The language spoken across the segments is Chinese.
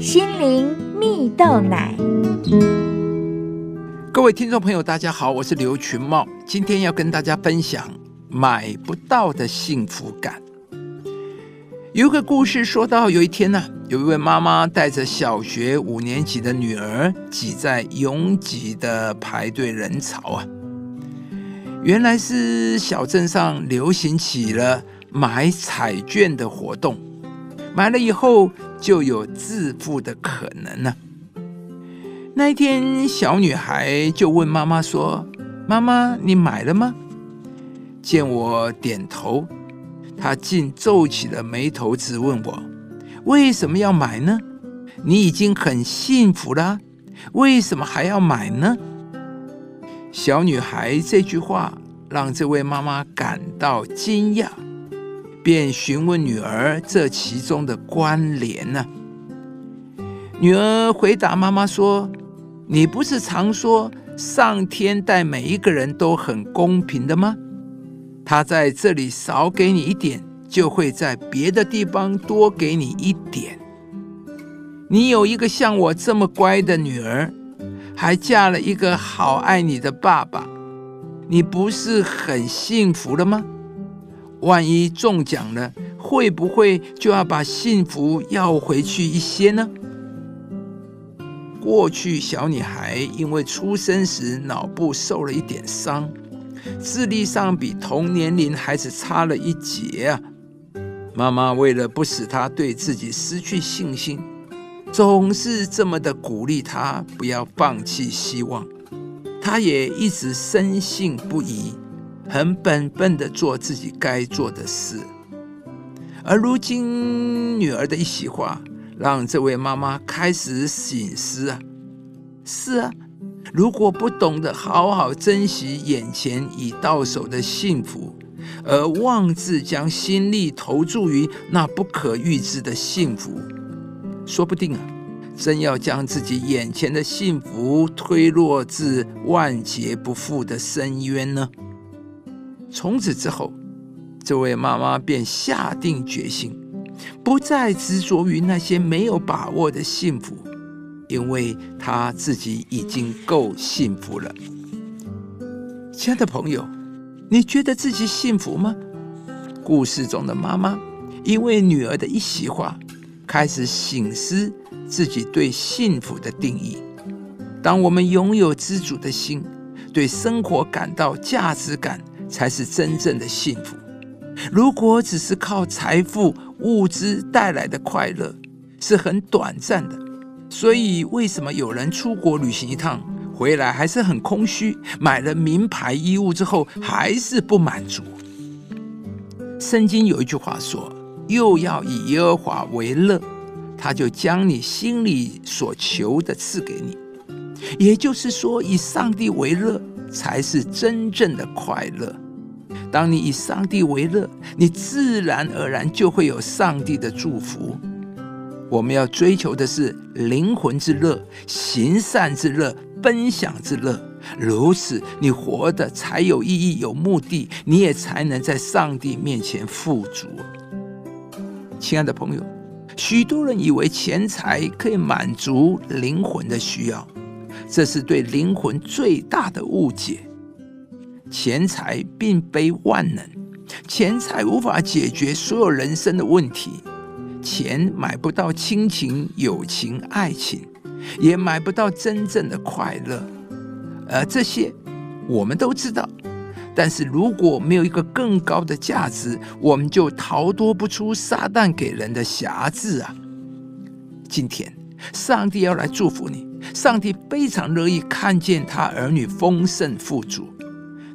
心灵蜜豆奶。各位听众朋友，大家好，我是刘群茂，今天要跟大家分享买不到的幸福感。有一个故事说到，有一天呢，有一位妈妈带着小学五年级的女儿挤在拥挤的排队人潮啊。原来是小镇上流行起了买彩券的活动，买了以后就有致富的可能呢。那一天，小女孩就问妈妈说：“妈妈，你买了吗？”见我点头，她竟皱起了眉头，质问我：“为什么要买呢？你已经很幸福了，为什么还要买呢？”小女孩这句话让这位妈妈感到惊讶，便询问女儿这其中的关联呢。女儿回答妈妈说：“你不是常说上天待每一个人都很公平的吗？他在这里少给你一点，就会在别的地方多给你一点。你有一个像我这么乖的女儿。”还嫁了一个好爱你的爸爸，你不是很幸福了吗？万一中奖了，会不会就要把幸福要回去一些呢？过去小女孩因为出生时脑部受了一点伤，智力上比同年龄孩子差了一截啊。妈妈为了不使她对自己失去信心。总是这么的鼓励她不要放弃希望，她也一直深信不疑，很本分的做自己该做的事。而如今女儿的一席话，让这位妈妈开始醒思啊，是啊，如果不懂得好好珍惜眼前已到手的幸福，而妄自将心力投注于那不可预知的幸福。说不定啊，真要将自己眼前的幸福推落至万劫不复的深渊呢。从此之后，这位妈妈便下定决心，不再执着于那些没有把握的幸福，因为她自己已经够幸福了。亲爱的朋友，你觉得自己幸福吗？故事中的妈妈，因为女儿的一席话。开始醒思自己对幸福的定义。当我们拥有知足的心，对生活感到价值感，才是真正的幸福。如果只是靠财富、物资带来的快乐，是很短暂的。所以，为什么有人出国旅行一趟回来还是很空虚？买了名牌衣物之后还是不满足？圣经有一句话说。又要以耶和华为乐，他就将你心里所求的赐给你。也就是说，以上帝为乐才是真正的快乐。当你以上帝为乐，你自然而然就会有上帝的祝福。我们要追求的是灵魂之乐、行善之乐、分享之乐。如此，你活的才有意义、有目的，你也才能在上帝面前富足。亲爱的朋友，许多人以为钱财可以满足灵魂的需要，这是对灵魂最大的误解。钱财并非万能，钱财无法解决所有人生的问题。钱买不到亲情、友情、爱情，也买不到真正的快乐。而这些，我们都知道。但是如果没有一个更高的价值，我们就逃脱不出撒旦给人的辖制啊！今天，上帝要来祝福你，上帝非常乐意看见他儿女丰盛富足。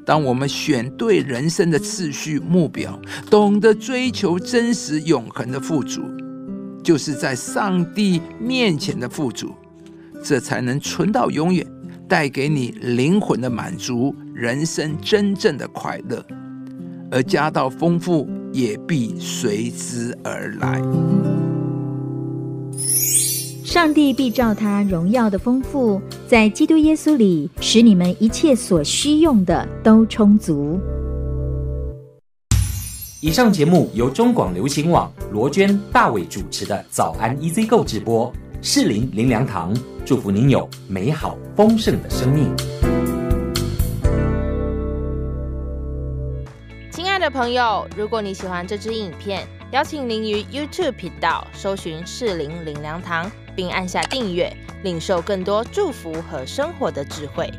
当我们选对人生的次序目标，懂得追求真实永恒的富足，就是在上帝面前的富足，这才能存到永远。带给你灵魂的满足，人生真正的快乐，而家道丰富也必随之而来。上帝必照他荣耀的丰富，在基督耶稣里，使你们一切所需用的都充足。以上节目由中广流行网罗娟、大伟主持的《早安 EZ 购》直播，适林林良堂祝福您有美好丰盛的生命。亲爱的朋友，如果你喜欢这支影片，邀请您于 YouTube 频道搜寻适林林良堂。并按下订阅领受更多祝福和生活的智慧。